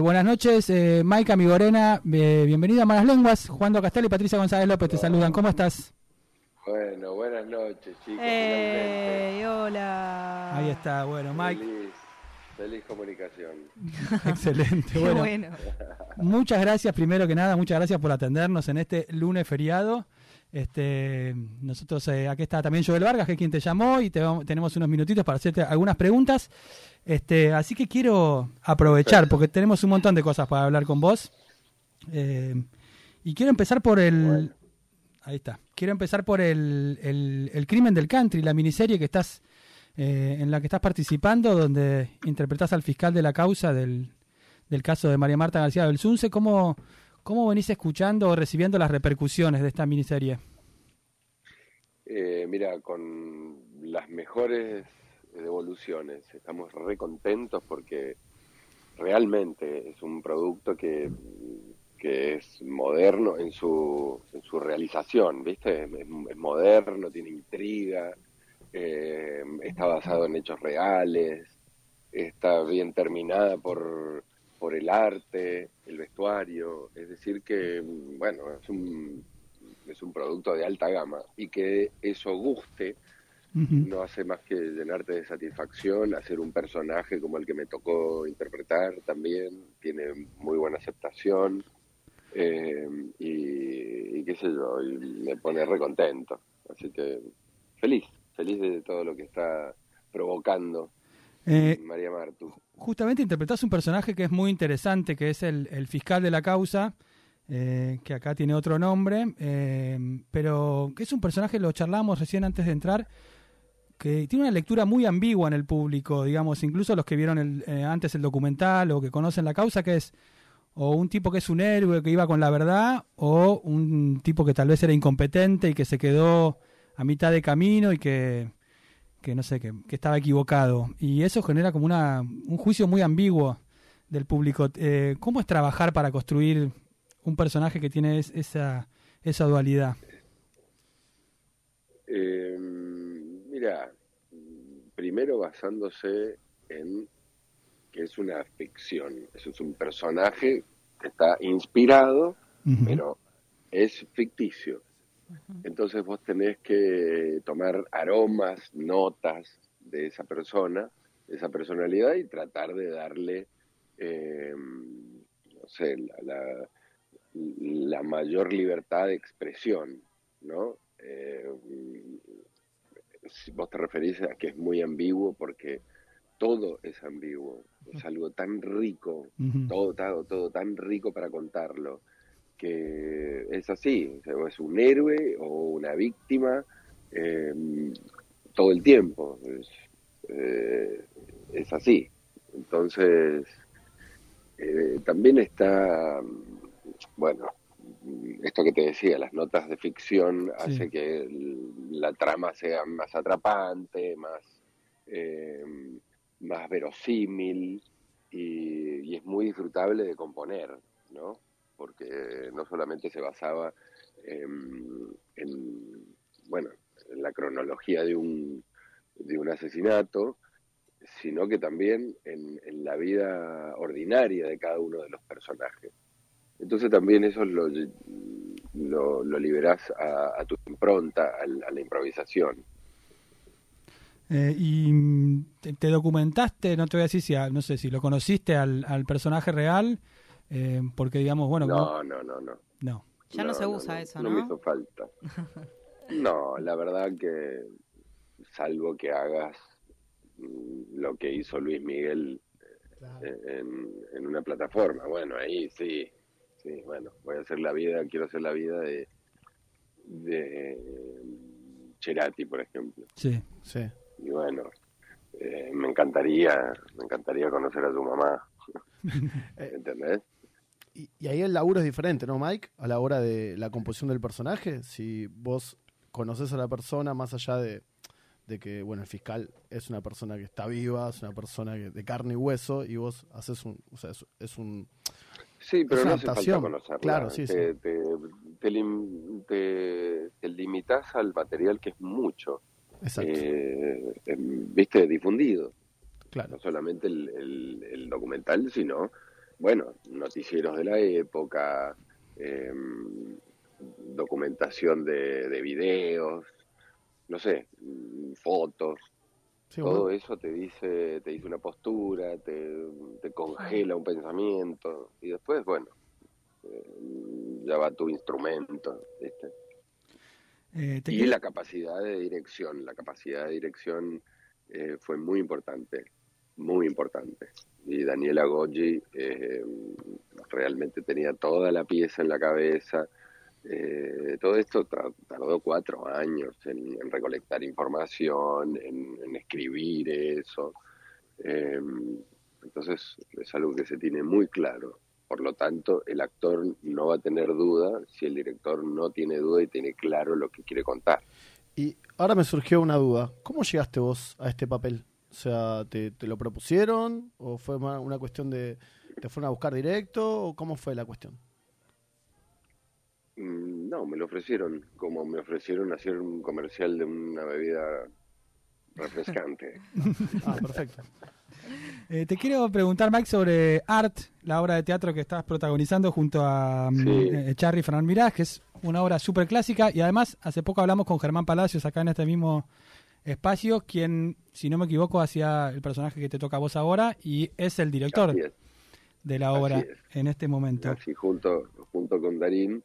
Buenas noches, eh, Mike Amigorena, eh, bienvenido a Malas Lenguas, Juan Castel y Patricia González López te saludan, ¿cómo estás? Bueno, buenas noches chicos. Eh, hola. Ahí está, bueno, Mike. Feliz, feliz comunicación. Excelente, bueno. bueno. Muchas gracias, primero que nada, muchas gracias por atendernos en este lunes feriado. Este, nosotros, eh, aquí está también Joel Vargas, que es quien te llamó, y te tenemos unos minutitos para hacerte algunas preguntas. Este, así que quiero aprovechar, porque tenemos un montón de cosas para hablar con vos. Eh, y quiero empezar por el. Bueno. Ahí está. Quiero empezar por el, el, el crimen del country, la miniserie que estás eh, en la que estás participando, donde interpretás al fiscal de la causa del, del caso de María Marta García Belsunce. ¿Cómo, ¿Cómo venís escuchando o recibiendo las repercusiones de esta miniserie? Eh, mira, con las mejores devoluciones, estamos re contentos porque realmente es un producto que, que es moderno en su, en su realización, ¿viste? Es, moderno, tiene intriga, eh, está basado en hechos reales, está bien terminada por, por el arte, el vestuario, es decir que, bueno, es un, es un producto de alta gama y que eso guste no hace más que llenarte de satisfacción, hacer un personaje como el que me tocó interpretar también, tiene muy buena aceptación eh, y, y qué sé yo, y me pone recontento, así que feliz, feliz de todo lo que está provocando Eh, María Martu. justamente interpretás un personaje que es muy interesante, que es el, el fiscal de la causa, eh, que acá tiene otro nombre, eh, pero que es un personaje, lo charlamos recién antes de entrar, que tiene una lectura muy ambigua en el público, digamos, incluso los que vieron el, antes el documental o que conocen la causa, que es o un tipo que es un héroe que iba con la verdad, o un tipo que tal vez era incompetente y que se quedó a mitad de camino y que, que no sé, que, que estaba equivocado. Y eso genera como una, un juicio muy ambiguo del público. Eh, ¿Cómo es trabajar para construir un personaje que tiene es- esa, esa dualidad? Eh, mira, primero basándose en que es una ficción, eso es un personaje que está inspirado, pero es ficticio. Entonces vos tenés que tomar aromas, notas de esa persona, de esa personalidad y tratar de darle, eh, no sé, la, la- la mayor libertad de expresión, ¿no? Eh, si vos te referís a que es muy ambiguo porque todo es ambiguo, es algo tan rico, todo, todo, todo tan rico para contarlo, que es así, o es un héroe o una víctima eh, todo el tiempo, es, eh, es así. Entonces, eh, también está, bueno, esto que te decía, las notas de ficción Sí. hace que el- la trama sea más atrapante, más, más verosímil y, y es muy disfrutable de componer, ¿no? Porque no solamente se basaba en, en, bueno, en la cronología de un, de un asesinato, sino que también en, la vida ordinaria de cada uno de los personajes. Entonces también eso lo, lo, lo liberás a, a tu impronta, a, a la improvisación. Eh, y mm, te, te documentaste, no te voy a decir si, a- no sé, si lo conociste al, al personaje real, eh, porque digamos, bueno, como- No, no, no, no. no. Ya no se usa eso, ¿no? No me hizo falta. No, la verdad que salvo que hagas mm, lo que hizo Luis Miguel eh, en, en una plataforma, bueno, ahí sí, sí, bueno, voy a hacer la vida, quiero hacer la vida de, de Cerati, por ejemplo. Sí. Sí. Y bueno, eh, me encantaría, me encantaría conocer a tu mamá, ¿entendés? Y, y ahí el laburo es diferente, ¿no, Mike? A la hora de la composición del personaje. Si vos conoces a la persona más allá de, de que, bueno, el fiscal es una persona que está viva, es una persona que, de carne y hueso, y vos haces un. O sea, es, es un. Sí, pero Es no hace falta conocerla. Claro, sí, te, sí. Te, te, lim- te- te limitas al material que es mucho, Exacto. eh, em, viste, difundido. claro. No solamente el, el- el documental, sino bueno, noticieros de la época, em, documentación de, de videos, no sé, mm, fotos, todo eso te dice, te dice una postura, te, congela un pensamiento. Y después, bueno, eh, ya va tu instrumento, eh, y la capacidad de dirección, la capacidad de dirección eh, fue muy importante, muy importante. Y Daniela Goggi realmente tenía toda la pieza en la cabeza, eh, todo esto tardó cuatro años en, recolectar información, en, escribir eso. Em, entonces es algo que se tiene muy claro. Por lo tanto, el actor no va a tener duda si el director no tiene duda y tiene claro lo que quiere contar. Y ahora me surgió una duda. ¿Cómo llegaste vos a este papel? O sea, ¿te, te lo propusieron? ¿O fue una cuestión de... ¿Te fueron a buscar directo? ¿O cómo fue la cuestión? Mm, no, me lo ofrecieron, como me ofrecieron hacer un comercial de una bebida refrescante. ah, perfecto. Eh, te quiero preguntar, Mike, sobre Art, la obra de teatro que estás protagonizando junto a mm, eh, Charlie Fernán Mirás, que es una obra súper clásica. Y además, hace poco hablamos con Germán Palacios acá en este mismo espacio, quien, si no me equivoco, hacía el personaje que te toca a vos ahora y es el director de la obra en este momento. Así, junto, junto con Darín.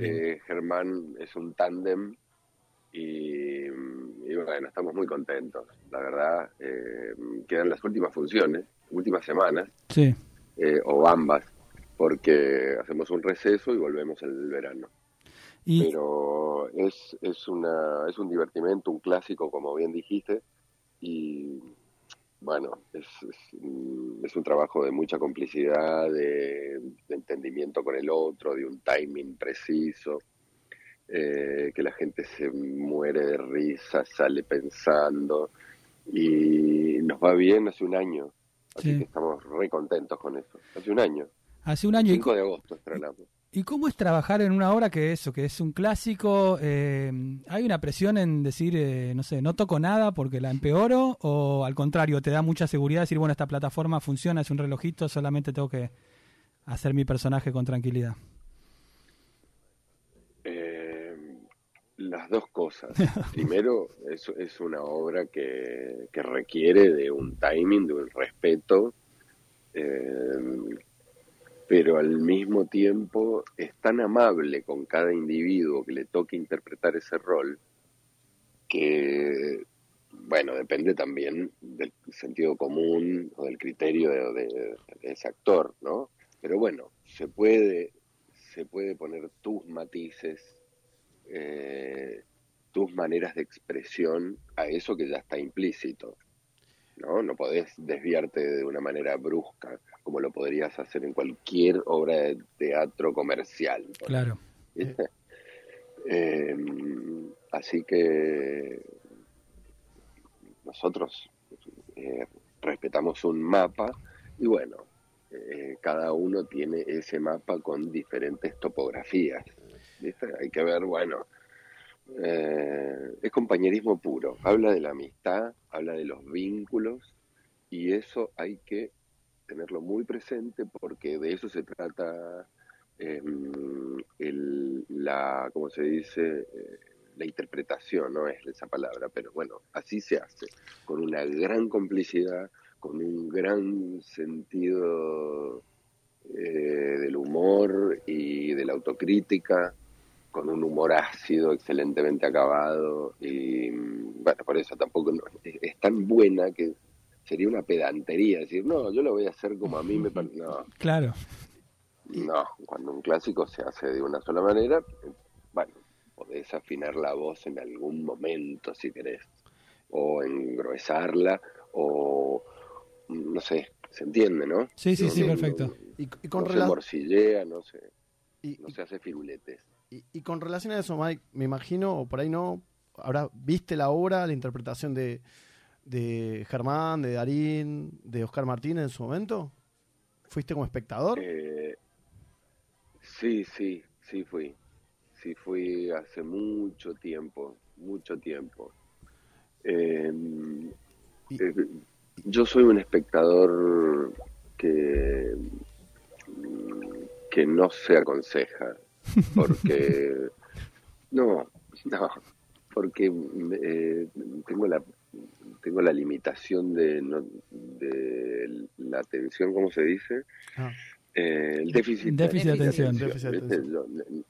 Eh, Germán es un tándem y, bueno, estamos muy contentos. La verdad, eh, quedan las últimas funciones, últimas semanas, sí. Eh, o ambas, porque hacemos un receso y volvemos el verano. Pero es, es, una, es un divertimento, un clásico, como bien dijiste, y bueno, es, es, un trabajo de mucha complicidad, de, entendimiento con el otro, de un timing preciso, eh, que la gente se muere de risa, sale pensando y nos va bien hace un año. Así que estamos re contentos con eso. Hace un año. Hace un año. 5 de agosto estrenamos. ¿Y cómo es trabajar en una obra que eso, que es un clásico? Eh, ¿Hay una presión en decir, eh, no sé, no toco nada porque la empeoro? ¿O al contrario, te da mucha seguridad decir, bueno, esta plataforma funciona, es un relojito, solamente tengo que hacer mi personaje con tranquilidad? Eh, las dos cosas. Primero, es, es una obra que, que, requiere de un timing, de un respeto. Eh, pero al mismo tiempo es tan amable con cada individuo que le toque interpretar ese rol que, bueno, depende también del sentido común o del criterio de, ese actor, ¿no? Pero bueno, se puede, se puede poner tus matices, eh, tus maneras de expresión a eso que ya está implícito. ¿no? No podés desviarte de una manera brusca, como lo podrías hacer en cualquier obra de teatro comercial. Claro. Em, así que nosotros eh, respetamos un mapa y bueno, eh, cada uno tiene ese mapa con diferentes topografías. Hay que ver, bueno, eh, es compañerismo puro, habla de la amistad, habla de los vínculos y eso hay que tenerlo muy presente porque de eso se trata em, la, ¿cómo se dice? Eh, la interpretación, no es esa palabra, pero bueno, así se hace, con una gran complicidad, con un gran sentido eh, del humor y de la autocrítica, con un humor ácido, excelentemente acabado, y bueno, por eso tampoco es, tan buena que sería una pedantería decir, no, yo lo voy a hacer como a mí me parece. No. Claro. No, cuando un clásico se hace de una sola manera, bueno, podés afinar la voz en algún momento si querés, o engruesarla, o no sé, se entiende, ¿no? Sí, sí, sí, perfecto. y, con no se morcillea, no se, no se hace firuletes. Y, con relación a eso, Mike, me imagino, o por ahí no, habrá, ¿viste la obra, la interpretación de, de Germán, de Darín, de Oscar Martínez en su momento? ¿Fuiste como espectador? Eh, sí, sí, sí fui. Sí fui hace mucho tiempo, mucho tiempo. Em, eh, yo soy un espectador que que no se aconseja, porque no, no, porque eh, tengo la tengo la limitación de, de la atención, ¿cómo se dice? Ah. Eh, el déficit, déficit de atención.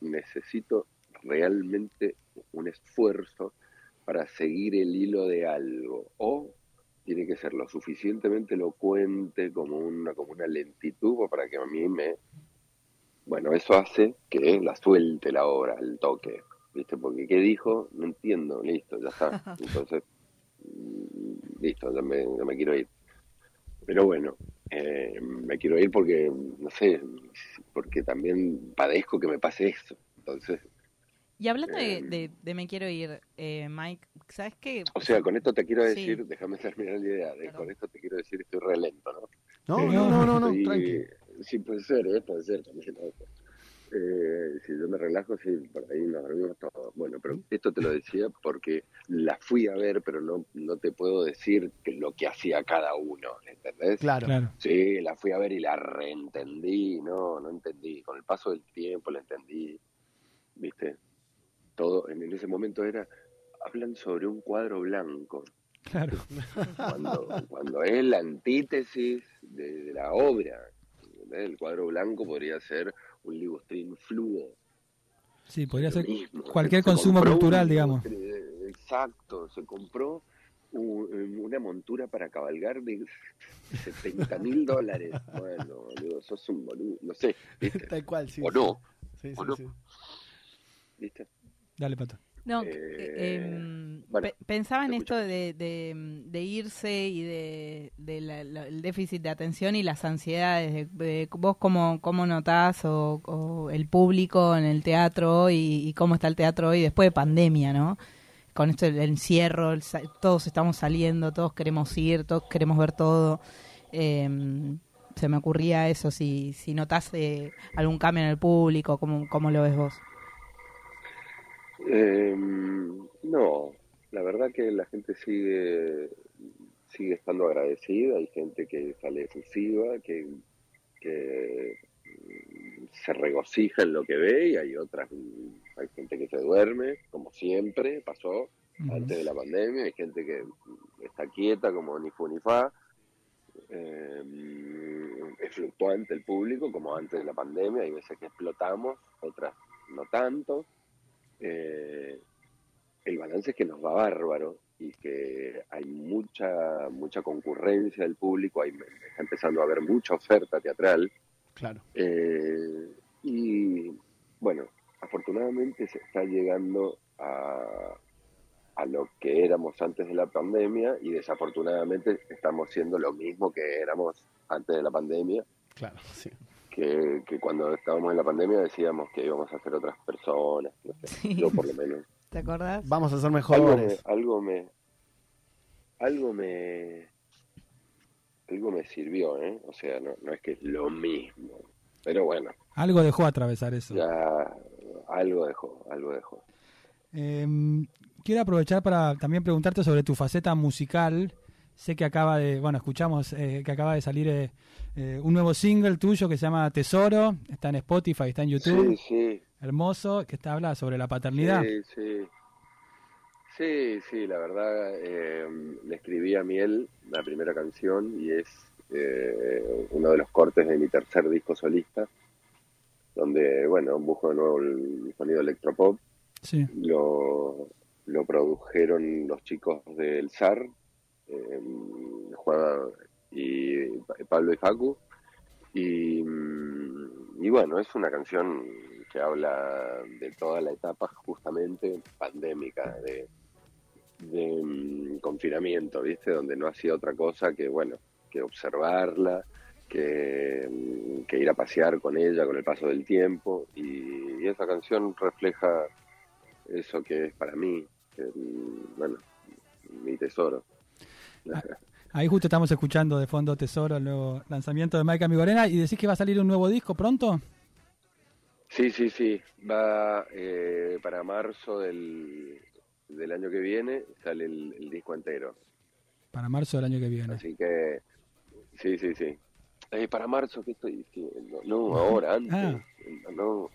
necesito realmente un esfuerzo para seguir el hilo de algo o tiene que ser lo suficientemente elocuente como una como una lentitud para que a mí me bueno eso hace que la suelte la obra el toque viste porque qué dijo no entiendo listo ya está entonces listo ya me, ya me quiero ir pero bueno eh, me quiero ir porque no sé porque también padezco que me pase eso entonces y hablando de, de, me quiero ir, eh, Mike, ¿sabes qué? O sea, con esto te quiero decir, déjame terminar la idea, con esto te quiero decir, estoy re lento, ¿no? No, no, no, no, no, tranqui. Sí, puede ser, ¿eh? puede ser también. Si yo me relajo, sí, por ahí nos dormimos todos. Bueno, pero esto te lo decía porque la fui a ver, pero no, no te puedo decir que lo que hacía cada uno, ¿entendés? Claro. claro. Sí, la fui a ver y la reentendí, no, no entendí. Con el paso del tiempo la entendí, ¿viste? todo en ese momento era, hablan sobre un cuadro blanco. Claro. Cuando, cuando es la antítesis de, la obra. El cuadro blanco podría ser un libustrín fluo. Sí, podría ser cualquier consumo cultural, digamos. Exacto, se compró una montura para cabalgar de 70 mil dólares. Bueno, digo, sos un boludo, no sé. Tal cual, sí. O no. Sí, sí, Sí. ¿Viste? Dale, Pato. No, eh, eh, em, pensaba en esto de, de, irse y de, el déficit de atención y las ansiedades. De, vos cómo, cómo notás o, el público en el teatro y, y, cómo está el teatro hoy después de pandemia, ¿no? Con esto el encierro, todos estamos saliendo, todos queremos ir, todos queremos ver todo. Em, se me ocurría eso, si, si notás eh, algún cambio en el público, ¿cómo, cómo lo ves vos? Eh, no, la verdad que la gente sigue sigue estando agradecida, hay gente que sale efusiva, que, que se regocija en lo que ve y hay otras, hay gente que se duerme, como siempre pasó antes de la pandemia, hay gente que está quieta como ni fu ni fa, em, es fluctuante el público como antes de la pandemia, hay veces que explotamos, otras no tanto, eh, el balance es que nos va bárbaro y que hay mucha mucha concurrencia del público, hay, está empezando a haber mucha oferta teatral. Claro. Eh, y bueno, afortunadamente se está llegando a, a lo que éramos antes de la pandemia y desafortunadamente estamos siendo lo mismo que éramos antes de la pandemia. Claro, sí que, cuando estábamos en la pandemia decíamos que íbamos a ser otras personas, yo por lo menos. ¿Te acordás? Vamos a ser mejores. Algo me, algo me, algo me, sirvió, ¿eh? O sea, no, no es que es lo mismo, pero bueno. Algo dejó atravesar eso. Ya, algo dejó, algo dejó. Em, quiero aprovechar para también preguntarte sobre tu faceta musical. Sé que acaba de, bueno, escuchamos eh, que acaba de salir eh, eh, un nuevo single tuyo que se llama Tesoro, está en Spotify, está en YouTube. Sí, sí. Hermoso, que está habla sobre la paternidad. Sí, sí. Sí, sí, la verdad, le escribí a Miel la primera canción y es uno de los cortes de mi tercer disco solista, donde, bueno, busco de nuevo el sonido electropop. Sí. Lo, lo produjeron los chicos del SAR, eh, Juan y Pablo y Facu. Y, mm, y bueno, es una canción que habla de toda la etapa justamente pandémica, de, mm, confinamiento, ¿viste? Donde no hacía otra cosa que, bueno, que observarla, que, mm, ir a pasear con ella con el paso del tiempo. Y, y, esa canción refleja eso que es para mí, que, bueno, mi tesoro. Ahí justo estamos escuchando de fondo Tesoro, el nuevo lanzamiento de Mike Amigorena. ¿Y decís que va a salir un nuevo disco pronto? Sí, sí, sí. Va eh, para marzo del, del, año que viene, sale el, disco entero. Para marzo del año que viene. Así que, sí, sí, sí. Eh, para marzo, ¿qué estoy diciendo? No, ahora, antes. Ah. ¿no?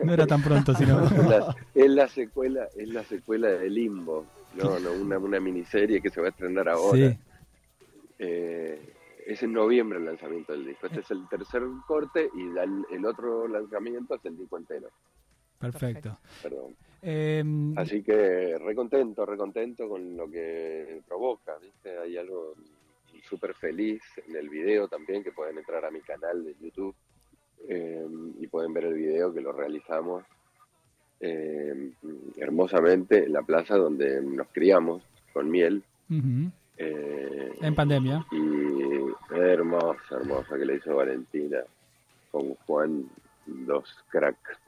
No era tan pronto, sino... es, la, secuela, es la secuela de Limbo, no, no una, una miniserie que se va a estrenar ahora. Sí. Eh, es en noviembre el lanzamiento del disco. Este es el tercer corte y el, otro lanzamiento es el disco entero. Perfecto. Perdón. Em, Así que recontento, recontento con lo que provoca, ¿viste? Hay algo súper feliz en el video también, que pueden entrar a mi canal de YouTube em, y pueden ver el video que lo realizamos em, hermosamente en la plaza donde nos criamos con miel. Eh, en pandemia. Y hermosa, hermosa que le hizo Valentina con Juan, dos cracks.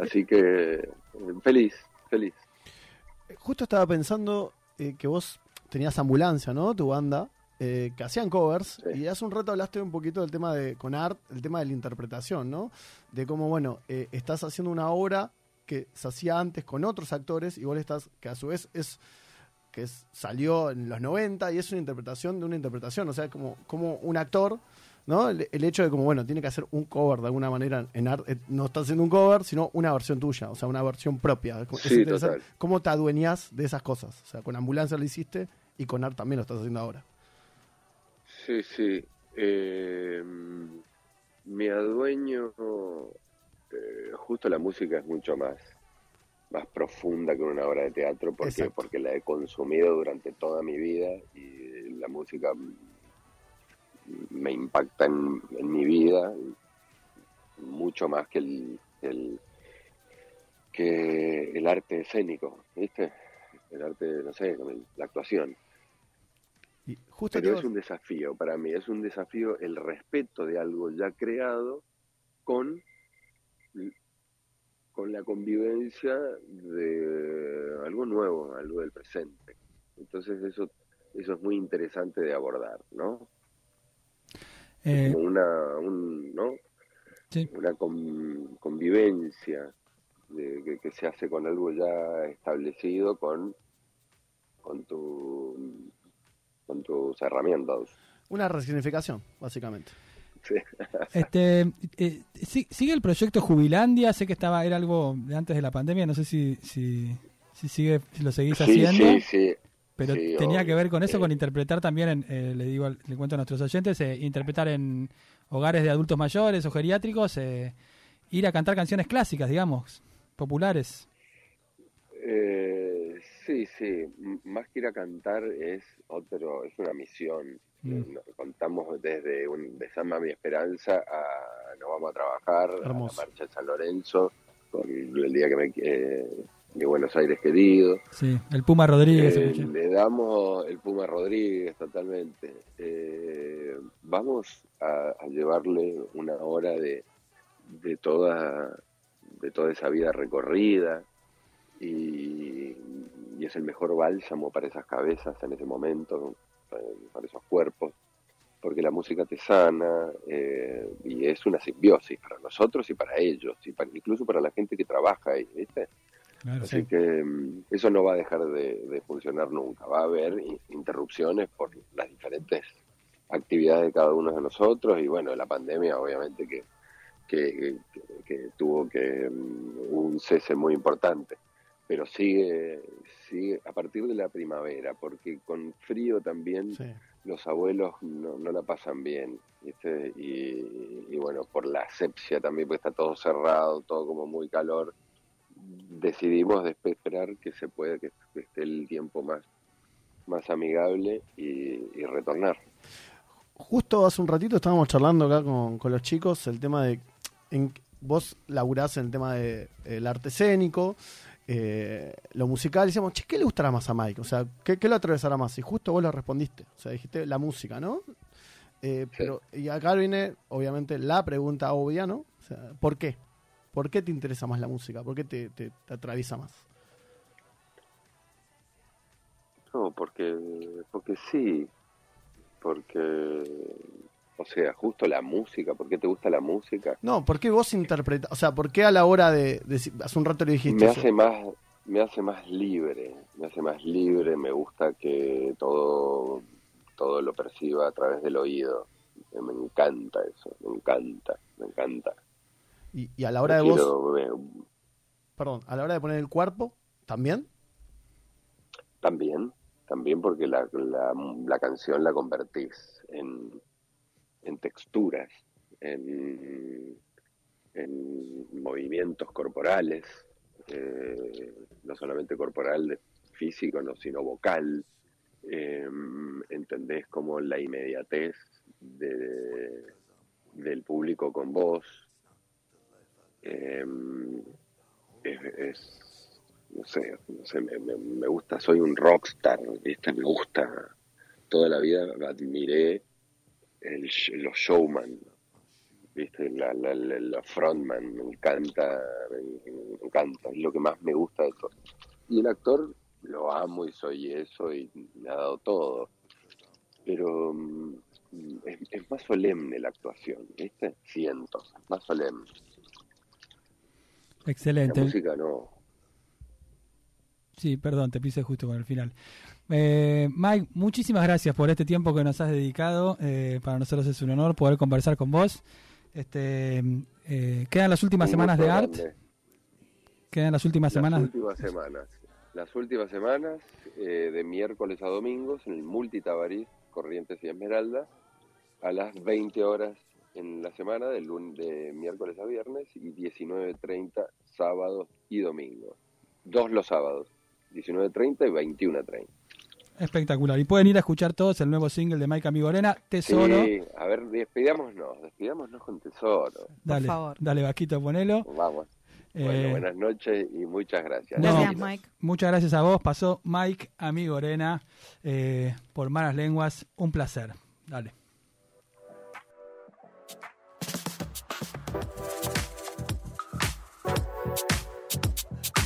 Así que feliz, feliz. Justo estaba pensando eh, que vos tenías ambulancia, ¿no? Tu banda, eh, que hacían covers. Y hace un rato hablaste un poquito del tema de, con art, el tema de la interpretación, ¿no? De cómo, bueno, estás haciendo una obra que se hacía antes con otros actores y vos estás, que a su vez es que salió en los 90 y es una interpretación de una interpretación, o sea, como, como un actor, ¿no? El, hecho de como, bueno, tiene que hacer un cover de alguna manera en art, eh, no está haciendo un cover, sino una versión tuya, o sea, una versión propia. Sí, ¿Cómo te adueñas de esas cosas? O sea, con Ambulancia lo hiciste y con art también lo estás haciendo ahora. Sí, sí. Eh, me adueño, eh, justo la música es mucho más más profunda que una obra de teatro porque, porque la he consumido durante toda mi vida y la música me impacta en, mi vida mucho más que el, el, que el arte escénico, ¿viste? El arte, no sé, la actuación. Y justo Pero es un desafío para mí, es un desafío el respeto de algo ya creado con con la convivencia de algo nuevo, algo del presente. Entonces eso, eso es muy interesante de abordar, ¿no? Eh, como una, un, ¿no? una convivencia de, que, se hace con algo ya establecido con, con, tu, con tus herramientas. Una resignificación, básicamente. Este, eh, ¿Sigue el proyecto Jubilandia? Sé que estaba era algo de antes de la pandemia, no sé si, si, sigue, si lo seguís haciendo. Sí, sí, pero tenía que ver con eso, con interpretar también, eh, le digo, le cuento a nuestros oyentes, eh, interpretar en hogares de adultos mayores o geriátricos, ir a cantar canciones clásicas, digamos, populares. sí, sí, más que ir a cantar es otro, es una misión Mm. Contamos desde un, de San Mi Esperanza a Nos Vamos a Trabajar, a la Marcha de San Lorenzo, con el día que me... Eh, de Buenos Aires querido. Sí, el Puma Rodríguez. Eh, le damos el Puma Rodríguez totalmente. Eh, vamos a, llevarle una hora de, de, toda, de toda esa vida recorrida y, y, es el mejor bálsamo para esas cabezas en ese momento, para esos cuerpos, porque la música te sana eh, y es una simbiosis para nosotros y para ellos, y para, incluso para la gente que trabaja ahí, ¿viste? Así que mm, eso no va a dejar de, funcionar nunca, va a haber interrupciones por las diferentes actividades de cada uno de nosotros y bueno, la pandemia obviamente que, que, que tuvo que mm, un cese muy importante pero sigue, sigue a partir de la primavera, porque con frío también los abuelos no, la pasan bien, Y, bueno, por la asepsia también, porque está todo cerrado, todo como muy calor, decidimos esperar que se pueda, que esté el tiempo más, más amigable y, retornar. Justo hace un ratito estábamos charlando acá con, con los chicos el tema de en, vos laburás en el tema del de, arte escénico, eh, lo musical, decíamos, che, ¿qué le gustará más a Mike? O sea, ¿qué, ¿qué, lo atravesará más? Y justo vos lo respondiste, o sea, dijiste la música, ¿no? Eh, pero, y acá viene, obviamente, la pregunta obvia, ¿no? O sea, ¿por qué? ¿Por qué te interesa más la música? ¿Por qué te, te, atraviesa más? No, porque, porque sí, porque o sea, justo la música, ¿por qué te gusta la música? No, ¿por qué vos interpretas? O sea, ¿por qué a la hora de, hace un rato le dijiste Me hace más me hace más libre, me hace más libre, me gusta que todo todo lo perciba a través del oído. Me encanta eso, me encanta, me encanta. Y, a la hora de vos... Perdón, a la hora de poner el cuerpo, ¿también? También, también porque la, la, canción la convertís en, en texturas, en, en movimientos corporales, eh, no solamente corporal, físico, no, sino vocal. Eh, entendés como la inmediatez de, del público con vos. Eh, es, no sé, no sé me, gusta, soy un rockstar, ¿viste? me gusta, toda la vida admiré los showman, ¿viste? La, la, frontman, me encanta, me, encanta, es lo que más me gusta de todo. Y el actor lo amo y soy eso y me ha dado todo, pero mm, es, más solemne la actuación, ¿viste? Siento, más solemne. Excelente. La música no. Sí, perdón, te pise justo con el final. Eh, Mike, muchísimas gracias por este tiempo que nos has dedicado. Eh, para nosotros es un honor poder conversar con vos. Este, eh, quedan las últimas semanas de Art. Quedan las últimas semanas. Las últimas semanas. Las últimas semanas, de miércoles a domingos, en el Multitabarís, Corrientes y Esmeralda, a las 20 horas en la semana, de, lunes, de miércoles a viernes, y 19.30 sábados y domingos. Dos los sábados, 19.30 y 21.30. Espectacular. Y pueden ir a escuchar todos el nuevo single de Mike Amigorena, Tesoro. Sí, a ver, despidámonos, despidámonos con Tesoro. Dale, Por favor. dale, Vaquito, ponelo. Vamos. Bueno, eh, buenas noches y muchas gracias. gracias, Mike. Muchas gracias a vos. Pasó Mike Amigorena eh, por Malas Lenguas. Un placer. Dale.